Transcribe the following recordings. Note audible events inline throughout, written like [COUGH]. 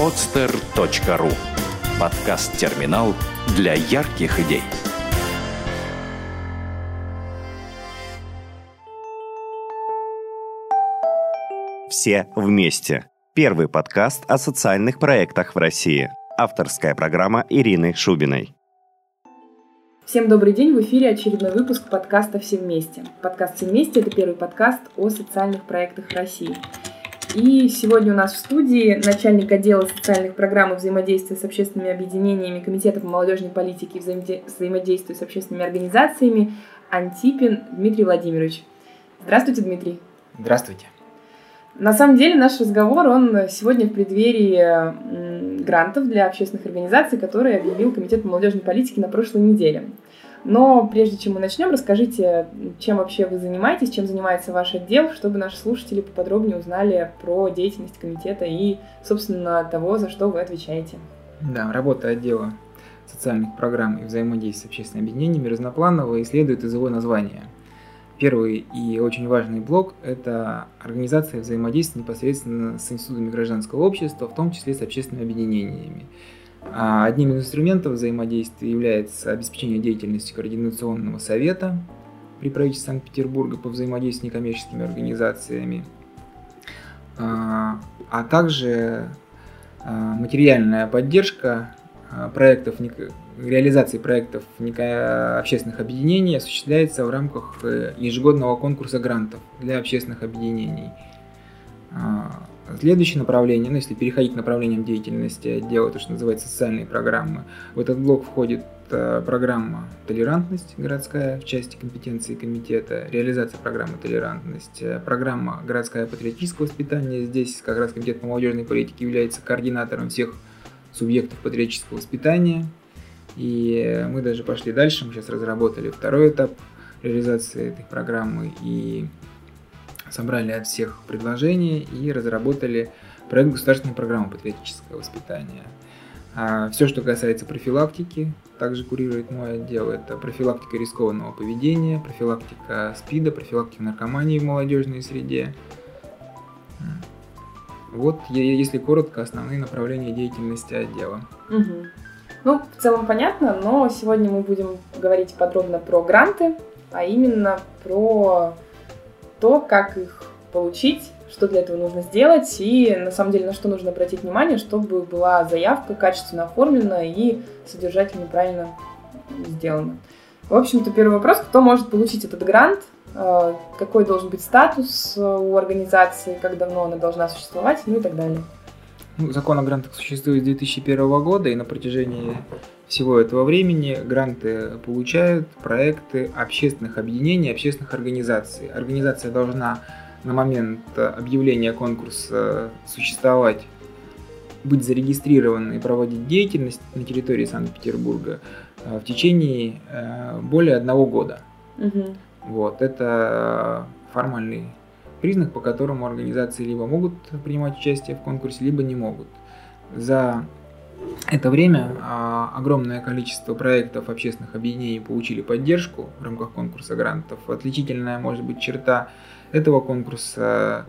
podster.ru Подкаст-терминал для ярких идей. Все вместе. Первый подкаст о социальных проектах в России. Авторская программа Ирины Шубиной. Всем добрый день, в эфире очередной выпуск подкаста «Все вместе». Подкаст «Все вместе» — это первый подкаст о социальных проектах в России. И сегодня у нас в студии начальник отдела социальных программ и взаимодействия с общественными объединениями Комитета по молодежной политике и взаимодействия с общественными организациями Антипин Дмитрий Владимирович. Здравствуйте, Дмитрий. Здравствуйте. На самом деле наш разговор, он сегодня в преддверии грантов для общественных организаций, которые объявил Комитет по молодежной политике на прошлой неделе. Но прежде чем мы начнем, расскажите, чем вообще вы занимаетесь, чем занимается ваш отдел, чтобы наши слушатели поподробнее узнали про деятельность комитета и, собственно, того, за что вы отвечаете. Да, работа отдела социальных программ и взаимодействия с общественными объединениями разнопланово и из его названия. Первый и очень важный блок – это организация взаимодействия непосредственно с институтами гражданского общества, в том числе с общественными объединениями. А одним из инструментов взаимодействия является обеспечение деятельности Координационного совета при правительстве Санкт-Петербурга по взаимодействию с некоммерческими организациями, а, а также а, материальная поддержка проектов, реализации проектов общественных объединений осуществляется в рамках э, ежегодного конкурса грантов для общественных объединений. Следующее направление, ну если переходить к направлениям деятельности отдела, то, что называется социальные программы, в этот блок входит э, программа «Толерантность» городская в части компетенции комитета, реализация программы «Толерантность», э, программа «Городская патриотическое воспитание». Здесь как раз комитет по молодежной политике является координатором всех субъектов патриотического воспитания. И мы даже пошли дальше, мы сейчас разработали второй этап реализации этой программы и собрали от всех предложения и разработали проект государственной программы патриотического воспитания. А все, что касается профилактики, также курирует мой отдел. Это профилактика рискованного поведения, профилактика СПИДа, профилактика наркомании в молодежной среде. Вот, если коротко, основные направления деятельности отдела. Угу. Ну, в целом понятно, но сегодня мы будем говорить подробно про гранты, а именно про то, как их получить, что для этого нужно сделать и на самом деле на что нужно обратить внимание, чтобы была заявка качественно оформлена и содержательно правильно сделана. В общем-то, первый вопрос, кто может получить этот грант, э, какой должен быть статус э, у организации, как давно она должна существовать, ну и так далее. Ну, закон о грантах существует с 2001 года, и на протяжении всего этого времени гранты получают проекты общественных объединений, общественных организаций. Организация должна на момент объявления конкурса существовать, быть зарегистрированной и проводить деятельность на территории Санкт-Петербурга э, в течение э, более одного года. Угу. Вот, это формальный признак, по которому организации либо могут принимать участие в конкурсе, либо не могут. За это время а, огромное количество проектов общественных объединений получили поддержку в рамках конкурса грантов. Отличительная, может быть, черта этого конкурса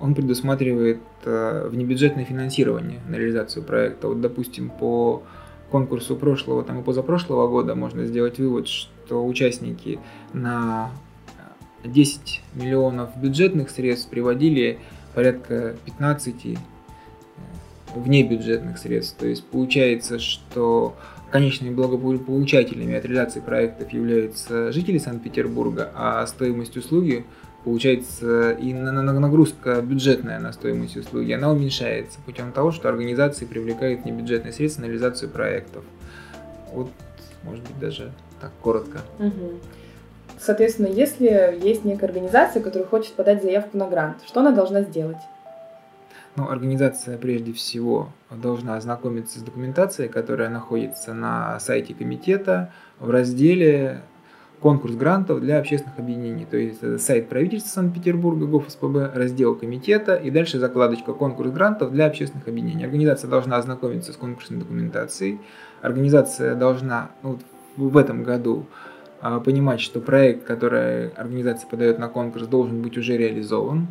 он предусматривает а, внебюджетное финансирование на реализацию проекта. Вот, допустим, по конкурсу прошлого там, и позапрошлого года можно сделать вывод, что участники на 10 миллионов бюджетных средств приводили порядка 15 внебюджетных средств. То есть получается, что конечными благополучателями от реализации проектов являются жители Санкт-Петербурга, а стоимость услуги получается и нагрузка бюджетная на стоимость услуги, она уменьшается путем того, что организации привлекают небюджетные средства на реализацию проектов. Вот, может быть, даже так коротко. Соответственно, если есть некая организация, которая хочет подать заявку на грант, что она должна сделать? Ну, организация прежде всего должна ознакомиться с документацией, которая находится на сайте комитета в разделе конкурс грантов для общественных объединений. То есть это сайт правительства Санкт-Петербурга, ГОФСПБ, раздел комитета и дальше закладочка конкурс грантов для общественных объединений. Организация должна ознакомиться с конкурсной документацией. Организация должна ну, в этом году понимать, что проект, который организация подает на конкурс, должен быть уже реализован.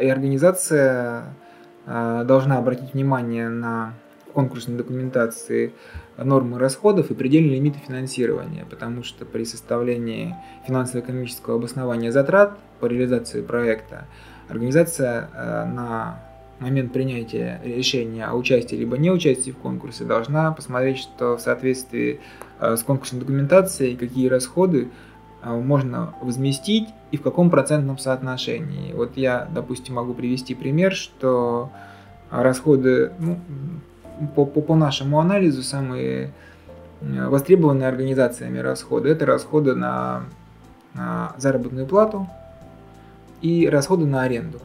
И организация должна обратить внимание на конкурсной документации нормы расходов и предельные лимиты финансирования, потому что при составлении финансово-экономического обоснования затрат по реализации проекта организация на момент принятия решения о участии либо не участии в конкурсе должна посмотреть, что в соответствии с конкурсной документацией какие расходы а, можно возместить и в каком процентном соотношении. Вот я, допустим, могу привести пример, что расходы, ну, по, по, по нашему анализу, самые э, востребованные организациями расходы, это расходы на, на заработную плату и расходы на аренду.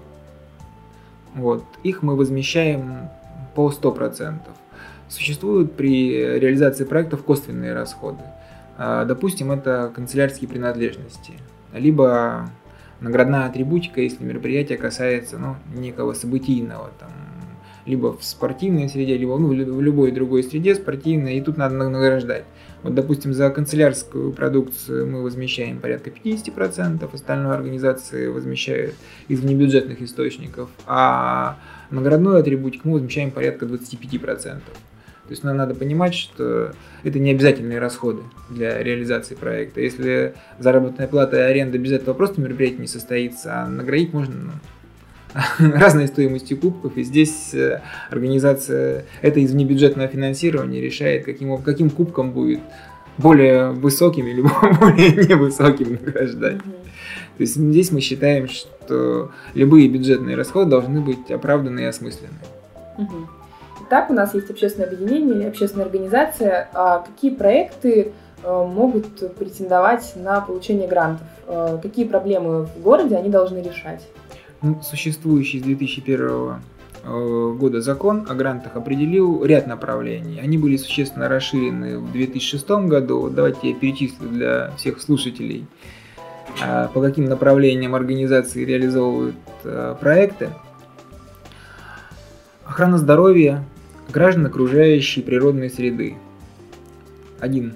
Вот. Их мы возмещаем по 100%. Существуют при реализации проектов косвенные расходы – а, допустим, это канцелярские принадлежности, либо наградная атрибутика, если мероприятие касается ну, некого событийного, там, либо в спортивной среде, либо ну, в любой другой среде спортивной, и тут надо награждать. Вот, допустим, за канцелярскую продукцию мы возмещаем порядка 50%, остальную организации возмещают из внебюджетных источников, а наградную атрибутику мы возмещаем порядка 25%. То есть нам надо понимать, что это не обязательные расходы для реализации проекта. Если заработная плата и аренда без этого просто мероприятие не состоится, а наградить можно ну, [LAUGHS] разной стоимостью кубков. И здесь э, организация это из внебюджетного финансирования решает, каким, каким кубком будет более высоким или [LAUGHS] более невысоким награждать. То есть здесь мы считаем, что любые бюджетные расходы должны быть оправданы и осмысленны. Так, у нас есть общественное объединение или общественная организация. А какие проекты э, могут претендовать на получение грантов? Э, какие проблемы в городе они должны решать? Существующий с 2001 э, года закон о грантах определил ряд направлений. Они были существенно расширены в 2006 году. Давайте я перечислю для всех слушателей, по каким направлениям организации реализовывают проекты. Охрана здоровья, граждан окружающей природной среды. Один,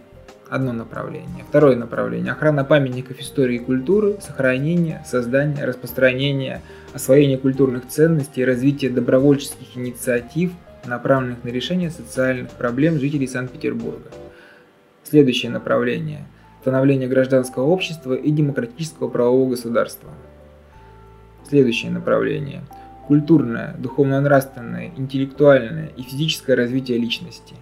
одно направление. Второе направление – охрана памятников истории и культуры, сохранение, создание, распространение, освоение культурных ценностей развитие добровольческих инициатив, направленных на решение социальных проблем жителей Санкт-Петербурга. Следующее направление – становление гражданского общества и демократического правового государства. Следующее направление – Культурное, духовно-нравственное, интеллектуальное и физическое развитие личности.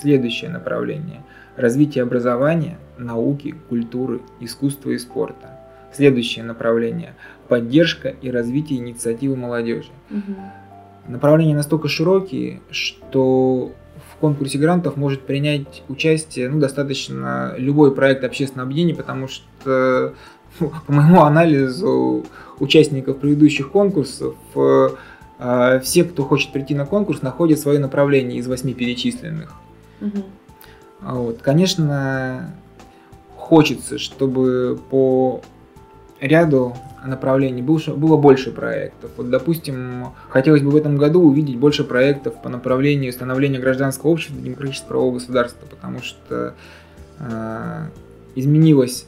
Следующее направление – развитие образования, науки, культуры, искусства и спорта. Следующее направление – поддержка и развитие инициативы молодежи. Угу. Направления настолько широкие, что в конкурсе грантов может принять участие ну, достаточно любой проект общественного объединения, потому что [LAUGHS] по моему анализу участников предыдущих конкурсов, э, все, кто хочет прийти на конкурс, находят свое направление из восьми перечисленных. Угу. Вот. Конечно, хочется, чтобы по ряду направлений было больше проектов. Вот, допустим, хотелось бы в этом году увидеть больше проектов по направлению становления гражданского общества демократического государства, потому что э, изменилось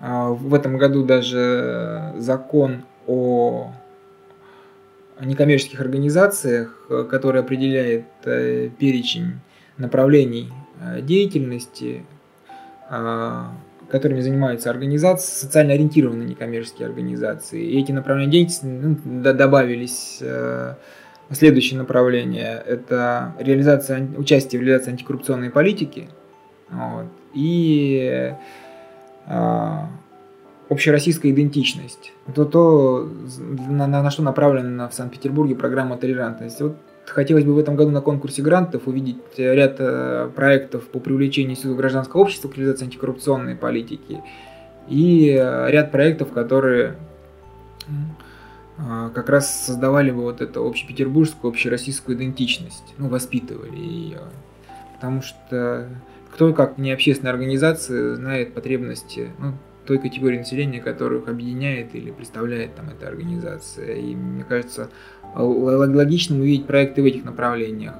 а, в этом году даже закон о некоммерческих организациях, который определяет э, перечень направлений э, деятельности, которыми занимаются организации, социально ориентированные некоммерческие организации. И эти направления деятельности ну, добавились э, следующее направление. Это реализация, участие в реализации антикоррупционной политики. Вот, и общероссийская идентичность. Это то, на, на, на что направлена в Санкт-Петербурге программа толерантности. Вот хотелось бы в этом году на конкурсе грантов увидеть ряд э, проектов по привлечению сил гражданского общества к реализации антикоррупционной политики и э, ряд проектов, которые э, как раз создавали бы вот эту общепетербургскую, общероссийскую идентичность, ну, воспитывали ее. Потому что кто, как не общественная организация, знает потребности ну, той категории населения, которых объединяет или представляет там эта организация. И мне кажется, логичным увидеть проекты в этих направлениях.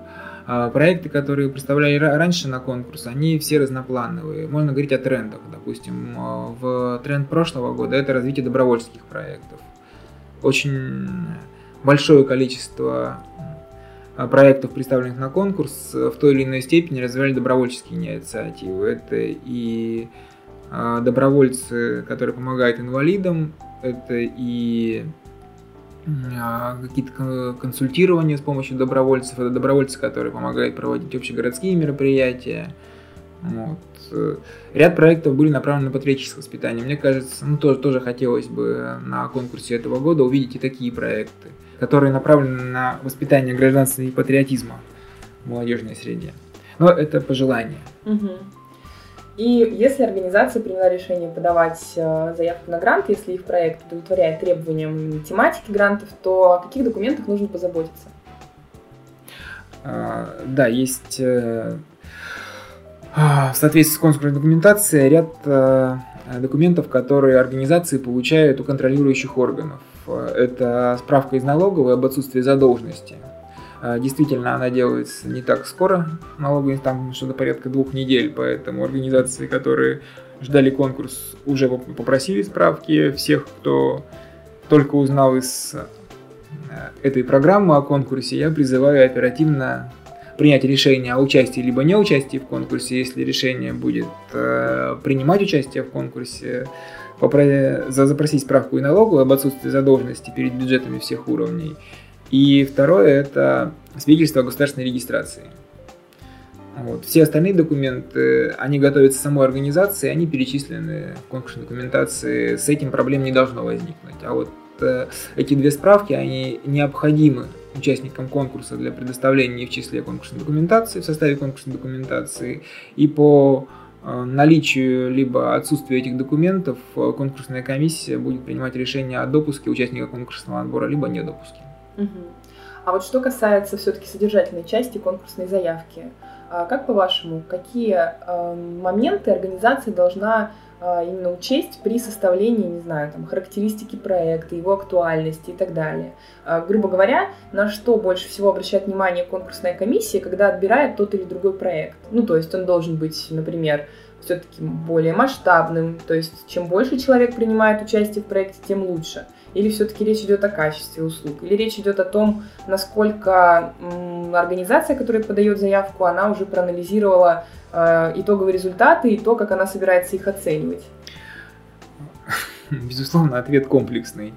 А проекты, которые представляли раньше на конкурс, они все разноплановые. Можно говорить о трендах. Допустим, в тренд прошлого года это развитие добровольческих проектов. Очень большое количество проектов, представленных на конкурс, в той или иной степени развивали добровольческие инициативы. Это и добровольцы, которые помогают инвалидам, это и какие-то консультирования с помощью добровольцев. Это добровольцы, которые помогают проводить общегородские мероприятия. Вот. Ряд проектов были направлены на патриотическое воспитание. Мне кажется, ну, тоже, тоже хотелось бы на конкурсе этого года увидеть и такие проекты, которые направлены на воспитание гражданства и патриотизма в молодежной среде. Но это пожелание. Угу. И если организация приняла решение подавать э, заявку на грант, если их проект удовлетворяет требованиям тематики грантов, то о каких документах нужно позаботиться? А, да, есть э, а, в соответствии с конкурсной документацией ряд э, документов, которые организации получают у контролирующих органов. Это справка из налоговой об отсутствии задолженности. А, действительно, она делается не так скоро, налоговый там что-то порядка двух недель, поэтому организации, которые ждали конкурс, уже попросили справки. Всех, кто только узнал из э, этой программы о конкурсе, я призываю оперативно принять решение о участии либо не участии в конкурсе. Если решение будет э, принимать участие в конкурсе, попро- запросить справку и налоговую об отсутствии задолженности перед бюджетами всех уровней. И второе – это свидетельство о государственной регистрации. Вот. Все остальные документы, они готовятся самой организацией, они перечислены в конкурсной документации, с этим проблем не должно возникнуть. А вот э, эти две справки, они необходимы участникам конкурса для предоставления в числе конкурсной документации, в составе конкурсной документации. И по э, наличию либо отсутствию этих документов э, конкурсная комиссия будет принимать решение о допуске участника конкурсного отбора, либо не допуске. А вот что касается все-таки содержательной части конкурсной заявки, а как по-вашему, какие э, моменты организация должна э, именно учесть при составлении, не знаю, там, характеристики проекта, его актуальности и так далее? Э, грубо говоря, на что больше всего обращает внимание конкурсная комиссия, когда отбирает тот или другой проект? Ну, то есть он должен быть, например, все-таки более масштабным, то есть чем больше человек принимает участие в проекте, тем лучше – или все-таки речь идет о качестве услуг? Или речь идет о том, насколько организация, которая подает заявку, она уже проанализировала э, итоговые результаты и то, как она собирается их оценивать? Безусловно, ответ комплексный.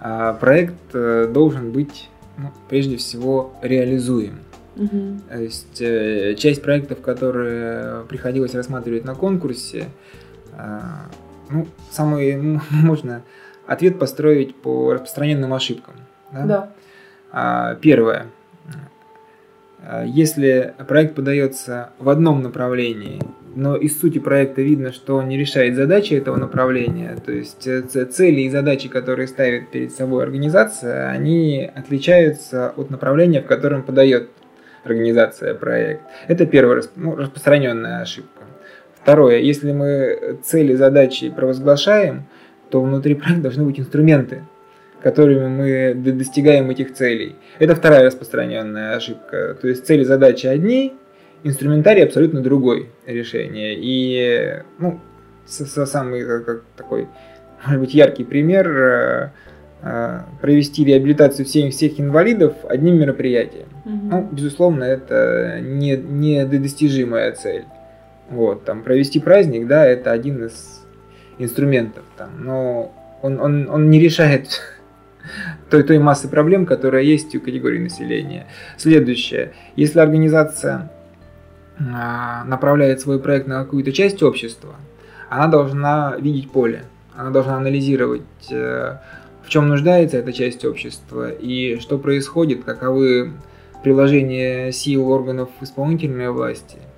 А, проект э, должен быть ну, прежде всего реализуем. Угу. То есть э, часть проектов, которые приходилось рассматривать на конкурсе, ну, самые [LAUGHS] можно ответ построить по распространенным ошибкам. Да. да. А, первое. А, если проект подается в одном направлении, но из сути проекта видно, что он не решает задачи этого направления, то есть э, цели и задачи, которые ставит перед собой организация, они отличаются от направления, в котором подает организация проект. Это первая ну, распространенная ошибка. Второе, если мы цели, задачи провозглашаем, то внутри [LAUGHS] проекта должны быть инструменты, которыми мы достигаем этих целей. Это вторая распространенная ошибка. То есть цели, задачи одни, инструментарий абсолютно другой решение. И ну, самый как, такой, может быть, яркий пример э, э, провести реабилитацию всех, всех инвалидов одним мероприятием. Угу. Ну, безусловно, это не, не достижимая цель. Вот, там, провести праздник, да, это один из инструментов, там, но он, он, он не решает [LAUGHS] той, той массы проблем, которая есть у категории населения. Следующее. Если организация а, направляет свой проект на какую-то часть общества, она должна видеть поле, она должна анализировать, э, в чем нуждается эта часть общества и что происходит, каковы приложения сил органов исполнительной власти –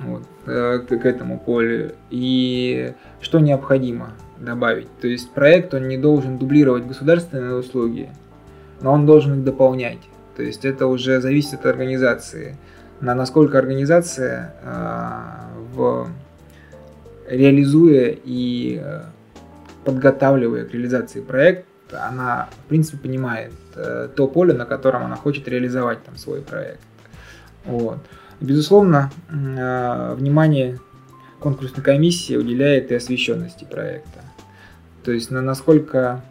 вот, к, к этому полю и что необходимо добавить. То есть проект он не должен дублировать государственные услуги, но он должен их дополнять. То есть это уже зависит от организации. На насколько организация э, в, реализуя и э, подготавливая к реализации проект, она в принципе понимает э, то поле, на котором она хочет реализовать там свой проект. Вот. Безусловно, э, внимание конкурсной комиссии уделяет и освещенности проекта. То есть на насколько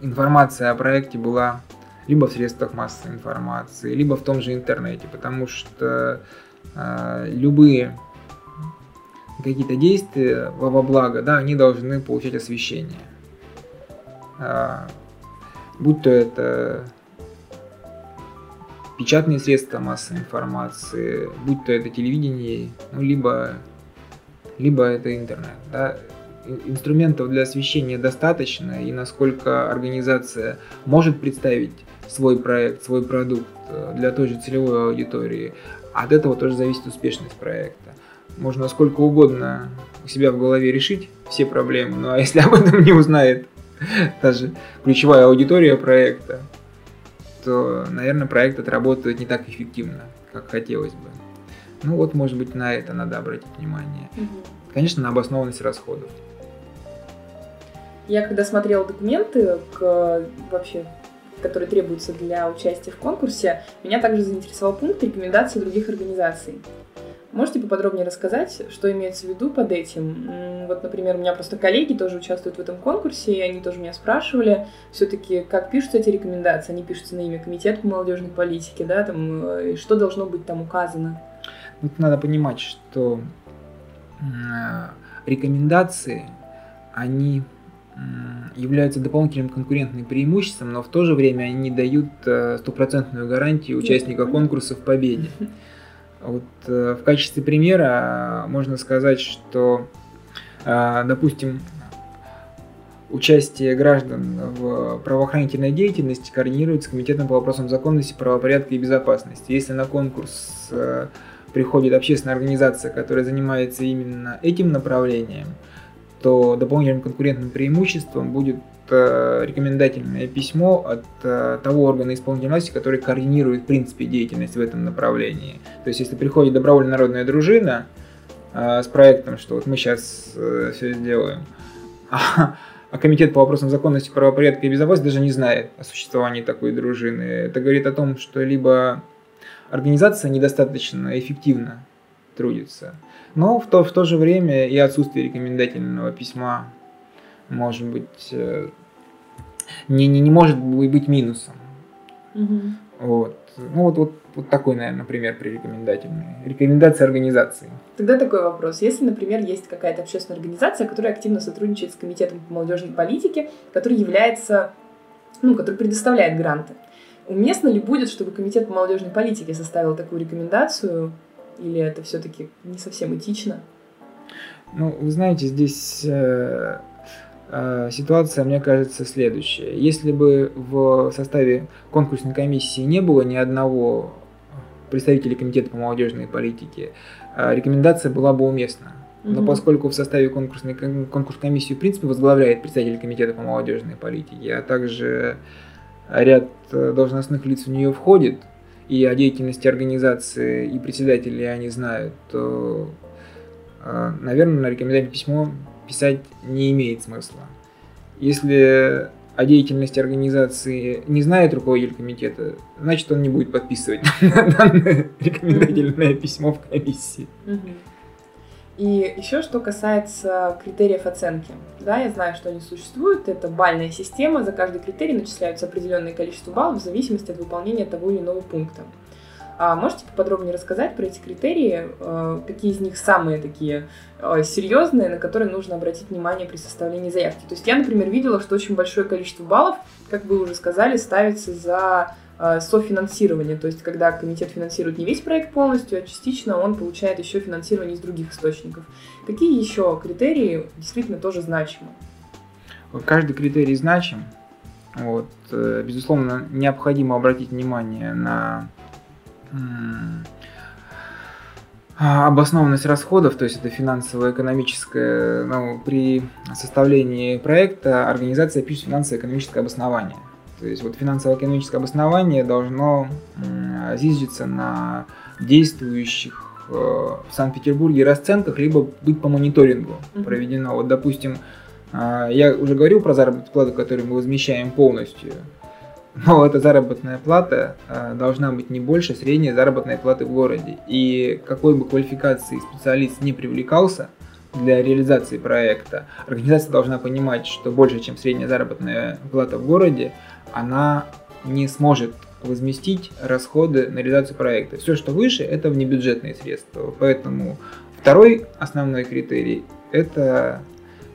информация о проекте была либо в средствах массовой информации, либо в том же интернете, потому что э, любые какие-то действия во благо, да, они должны получать освещение. Э, будь то это печатные средства массовой информации, будь то это телевидение, ну, либо, либо это интернет. Да. Инструментов для освещения достаточно, и насколько организация может представить свой проект, свой продукт э, для той же целевой аудитории, от этого тоже зависит успешность проекта. Можно сколько угодно у себя в голове решить все проблемы, ну а если об этом не узнает даже ключевая аудитория проекта, то, наверное, проект отработает не так эффективно, как хотелось бы. Ну вот, может быть, на это надо обратить внимание. Угу. Конечно, на обоснованность расходов. Я когда смотрела документы к вообще которые требуются для участия в конкурсе, меня также заинтересовал пункт рекомендаций других организаций. Можете поподробнее рассказать, что имеется в виду под этим? Вот, например, у меня просто коллеги тоже участвуют в этом конкурсе, и они тоже меня спрашивали, все-таки, как пишутся эти рекомендации? Они пишутся на имя Комитета по молодежной политике, да, там, э, и что должно быть там указано? Тут надо понимать, что рекомендации, они являются дополнительным конкурентным преимуществом, но в то же время они не дают э, стопроцентную гарантию участника конкурса в победе. [LAUGHS] Вот э, в качестве примера можно сказать, что, э, допустим, участие граждан в правоохранительной деятельности координируется Комитетом по вопросам законности, правопорядка и безопасности. Если на конкурс приходит общественная организация, которая занимается именно этим направлением, то дополнительным конкурентным преимуществом будет э, рекомендательное письмо от э, того органа исполнительной власти, который координирует в принципе деятельность в этом направлении. То есть если приходит добровольная народная дружина э, с проектом, что вот мы сейчас все сделаем, а, а комитет по вопросам законности, правопорядка и безопасности даже не знает о существовании такой дружины. Это говорит о том, что либо организация недостаточно эффективно трудится, но в то, в то же время и отсутствие рекомендательного письма может быть э, не, не, не может быть минусом. Угу. Вот. Ну вот, вот, вот такой, наверное, пример при рекомендательной. Рекомендация организации. Тогда такой вопрос. Если, например, есть какая-то общественная организация, которая активно сотрудничает с Комитетом по молодежной политике, который является, ну, который предоставляет гранты, уместно ли будет, чтобы Комитет по молодежной политике составил такую рекомендацию или это все-таки не совсем этично? Ну, вы знаете, здесь э, ситуация, мне кажется, следующая. Если бы в составе конкурсной комиссии не было ни одного представителя комитета по молодежной политике, э, рекомендация была бы уместна. Но угу. поскольку в составе конкурсной конкурс комиссии в принципе возглавляет представитель комитета по молодежной политике, а также ряд э, должностных лиц в нее входит, и о деятельности организации и председателей они знают, то, наверное, на рекомендательное письмо писать не имеет смысла. Если о деятельности организации не знает руководитель комитета, значит, он не будет подписывать [LAUGHS] данное рекомендательное письмо в комиссии. И еще что касается критериев оценки. Да, я знаю, что они существуют. Это бальная система. За каждый критерий начисляются определенное количество баллов в зависимости от выполнения того или иного пункта. А можете поподробнее рассказать про эти критерии? Э, какие из них самые такие э, серьезные, на которые нужно обратить внимание при составлении заявки? То есть я, например, видела, что очень большое количество баллов, как вы уже сказали, ставится за Э, софинансирование, то есть когда комитет финансирует не весь проект полностью, а частично он получает еще финансирование из других источников. Какие еще критерии действительно тоже значимы? Каждый критерий значим. Вот, безусловно, необходимо обратить внимание на обоснованность расходов, то есть это финансово-экономическое, ну, при составлении проекта организация пишет финансово-экономическое обоснование. То есть вот финансово-экономическое обоснование должно зиждиться на действующих э, в Санкт-Петербурге расценках, либо быть по мониторингу проведено. Вот, допустим, э, я уже говорил про заработную плату, которую мы возмещаем полностью. [LAUGHS] Но эта заработная плата э, должна быть не больше средней заработной платы в городе. И какой бы квалификации специалист не привлекался для реализации проекта. Организация должна понимать, что больше, чем средняя заработная плата в городе, она не сможет возместить расходы на реализацию проекта. Все, что выше, это внебюджетные средства. Поэтому второй основной критерий – это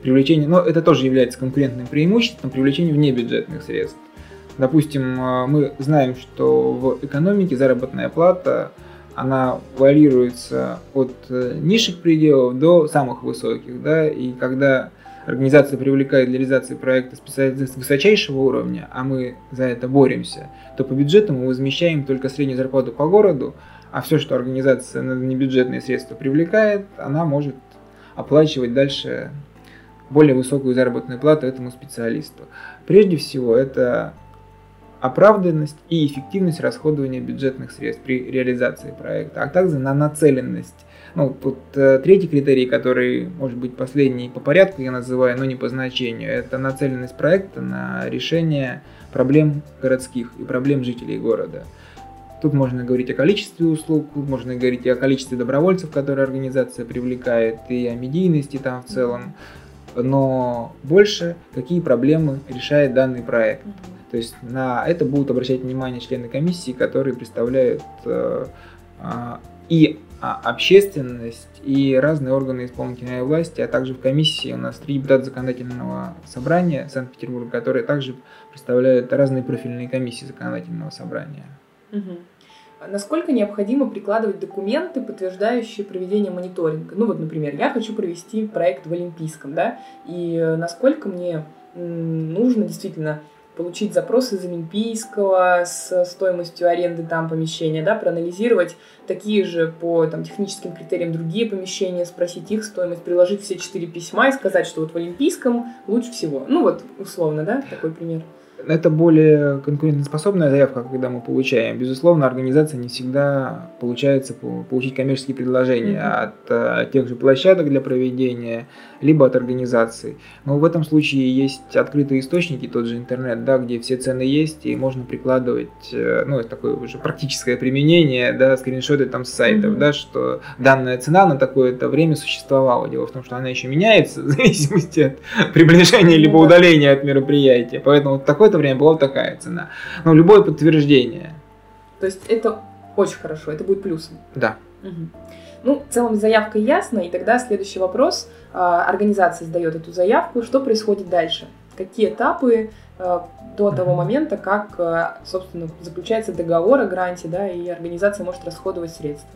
привлечение, но это тоже является конкурентным преимуществом, привлечение внебюджетных средств. Допустим, э, мы знаем, что в экономике заработная плата она варьируется от э, низших пределов до самых высоких, да, и когда организация привлекает для реализации проекта специалистов высочайшего уровня, а мы за это боремся, то по бюджету мы возмещаем только среднюю зарплату по городу, а все, что организация на небюджетные средства привлекает, она может оплачивать дальше более высокую заработную плату этому специалисту. Прежде всего, это оправданность и эффективность расходования бюджетных средств при реализации проекта, а также на нацеленность. Ну, тут э, третий критерий, который может быть последний по порядку, я называю, но не по значению, это нацеленность проекта на решение проблем городских и проблем жителей города. Тут можно говорить о количестве услуг, можно говорить и о количестве добровольцев, которые организация привлекает, и о медийности там в целом. Но больше какие проблемы решает данный проект. То есть на это будут обращать внимание члены комиссии, которые представляют э, э, и а, общественность, и разные органы исполнительной власти, а также в комиссии у нас три депутата законодательного собрания Санкт-Петербурга, которые также представляют разные профильные комиссии законодательного собрания. Угу. Насколько необходимо прикладывать документы, подтверждающие проведение мониторинга? Ну вот, например, я хочу провести проект в Олимпийском, да, и насколько мне нужно действительно получить запрос из Олимпийского с стоимостью аренды там помещения, да, проанализировать такие же по там, техническим критериям другие помещения, спросить их стоимость, приложить все четыре письма и сказать, что вот в Олимпийском лучше всего. Ну вот, условно, да, такой пример это более конкурентоспособная заявка, когда мы получаем. Безусловно, организация не всегда получается получить коммерческие предложения mm-hmm. от, э, тех же площадок для проведения, либо от организаций. Но в этом случае есть открытые источники, тот же интернет, да, где все цены есть, и можно прикладывать, э, ну, такое уже практическое применение, да, скриншоты там с сайтов, mm-hmm. да, что данная цена на такое-то время существовала. Дело в том, что она еще меняется в зависимости от [LAUGHS] приближения либо mm-hmm. удаления от мероприятия. Поэтому вот такой какое-то время была такая цена. Но любое подтверждение. То есть это очень хорошо, это будет плюсом. Да. Угу. Ну, в целом заявка ясна, и тогда следующий вопрос. А, организация сдает эту заявку, что происходит дальше? Какие этапы а, до того момента, как, а, собственно, заключается договор о гранте, да, и организация может расходовать средства.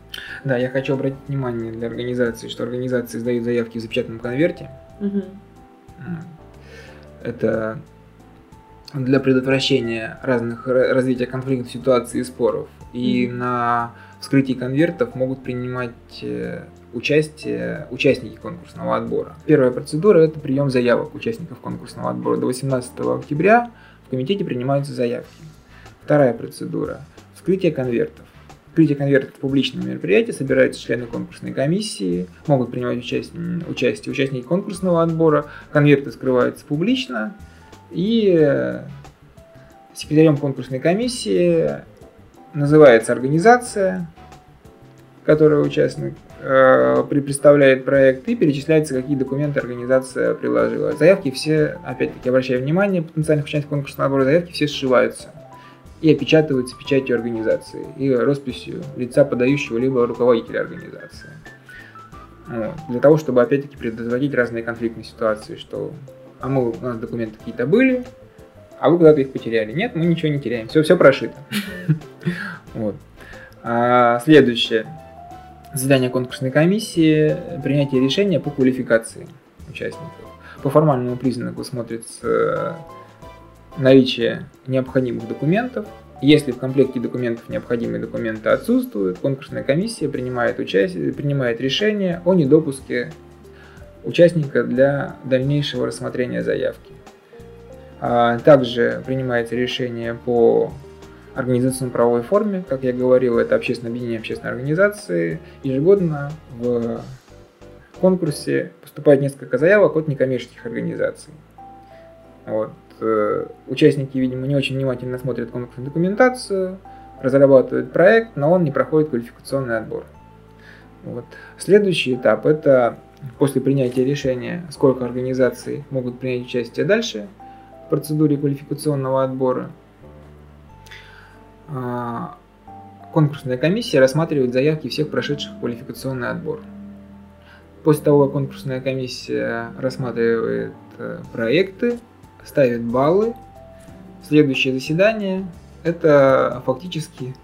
Да, я хочу обратить внимание для организации, что организации сдают заявки в запечатанном конверте. Угу. Это для предотвращения разных развития конфликтных ситуаций и споров. И mm-hmm. на вскрытии конвертов могут принимать э, участие участники конкурсного отбора. Первая процедура – это прием заявок участников конкурсного отбора. До 18 октября в комитете принимаются заявки. Вторая процедура – вскрытие конвертов. Вскрытие конвертов – публичное мероприятие, собираются члены конкурсной комиссии, могут принимать участие, участие участники конкурсного отбора, конверты скрываются публично – и секретарем конкурсной комиссии называется организация, которая участник э, представляет проект и перечисляется, какие документы организация приложила. Заявки все, опять-таки, обращаю внимание, потенциальных участников конкурсного отбора, заявки все сшиваются и опечатываются печатью организации и росписью лица подающего либо руководителя организации. Вот. Для того, чтобы опять-таки предотвратить разные конфликтные ситуации, что а мы, у нас документы какие-то были, а вы куда-то их потеряли. Нет, мы ничего не теряем, все, все прошито. [LAUGHS] Вот. А, следующее. Задание конкурсной комиссии, принятие решения по квалификации участников. По формальному признаку смотрится наличие необходимых документов. Если в комплекте документов необходимые документы отсутствуют, конкурсная комиссия принимает, участие, принимает решение о недопуске участника для дальнейшего рассмотрения заявки. А, также принимается решение по организационно-правовой форме. Как я говорил, это общественное объединение общественной организации. Ежегодно в конкурсе поступает несколько заявок от некоммерческих организаций. Вот. Э, участники, видимо, не очень внимательно смотрят конкурсную документацию, разрабатывают проект, но он не проходит квалификационный отбор. Вот. Следующий этап – это после принятия решения, сколько организаций могут принять участие дальше в процедуре квалификационного отбора, а, конкурсная комиссия рассматривает заявки всех прошедших квалификационный отбор. После того, как конкурсная комиссия рассматривает э, проекты, ставит баллы, следующее заседание – это фактически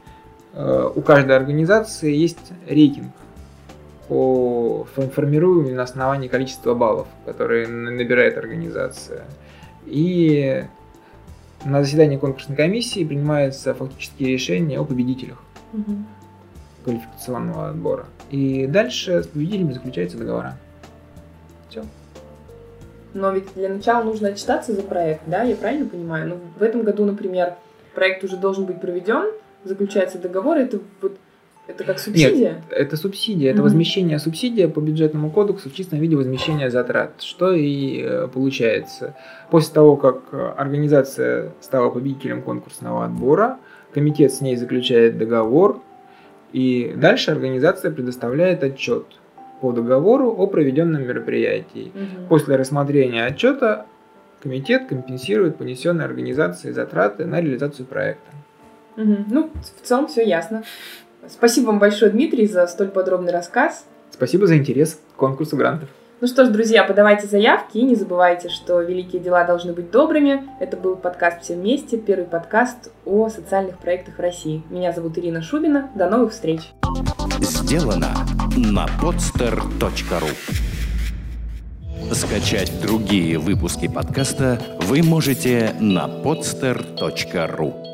э, у каждой организации есть рейтинг по формируемый на основании количества баллов, которые набирает организация. И на заседании конкурсной комиссии принимается фактически решение о победителях угу. квалификационного отбора. И дальше с победителями заключаются договора. Все. Но ведь для начала нужно отчитаться за проект, да, я правильно понимаю? Ну, в этом году, например, проект уже должен быть проведен, заключается договор, это вот это как субсидия? Нет, это субсидия, это mm-hmm. возмещение субсидия по бюджетному кодексу в чистом виде возмещения затрат, что и э, получается. После того, как организация стала победителем конкурсного отбора, комитет с ней заключает договор, и дальше организация предоставляет отчет по договору о проведенном мероприятии. Угу. После рассмотрения отчета комитет компенсирует понесенные организацией затраты на реализацию проекта. Угу. Ну, в целом все ясно. Спасибо вам большое, Дмитрий, за столь подробный рассказ. Спасибо за интерес к конкурсу грантов. Ну что ж, друзья, подавайте заявки и не забывайте, что великие дела должны быть добрыми. Это был подкаст «Все вместе», первый подкаст о социальных проектах в России. Меня зовут Ирина Шубина. До новых встреч. Сделано на podster.ru Скачать другие выпуски подкаста вы можете на podster.ru